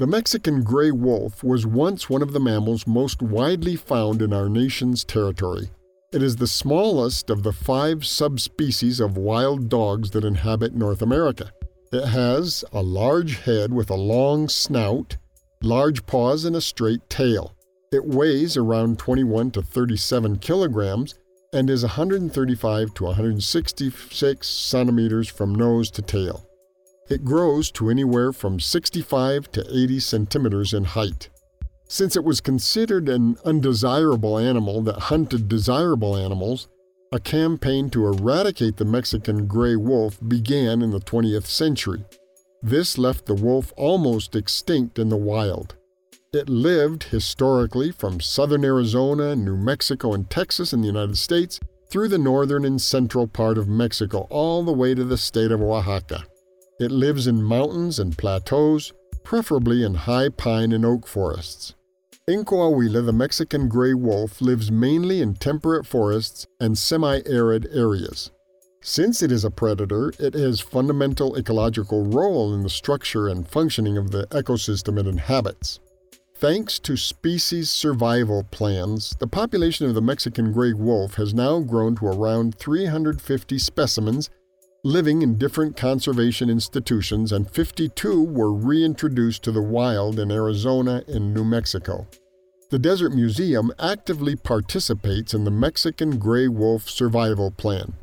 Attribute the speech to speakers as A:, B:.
A: The Mexican gray wolf was once one of the mammals most widely found in our nation's territory. It is the smallest of the five subspecies of wild dogs that inhabit North America. It has a large head with a long snout, large paws, and a straight tail. It weighs around 21 to 37 kilograms and is 135 to 166 centimeters from nose to tail. It grows to anywhere from 65 to 80 centimeters in height. Since it was considered an undesirable animal that hunted desirable animals, a campaign to eradicate the Mexican gray wolf began in the 20th century. This left the wolf almost extinct in the wild. It lived historically from southern Arizona, New Mexico, and Texas in the United States through the northern and central part of Mexico all the way to the state of Oaxaca. It lives in mountains and plateaus, preferably in high pine and oak forests. In Coahuila, the Mexican gray wolf lives mainly in temperate forests and semi arid areas. Since it is a predator, it has fundamental ecological role in the structure and functioning of the ecosystem it inhabits. Thanks to species survival plans, the population of the Mexican gray wolf has now grown to around 350 specimens living in different conservation institutions, and 52 were reintroduced to the wild in Arizona and New Mexico. The Desert Museum actively participates in the Mexican Gray Wolf Survival Plan.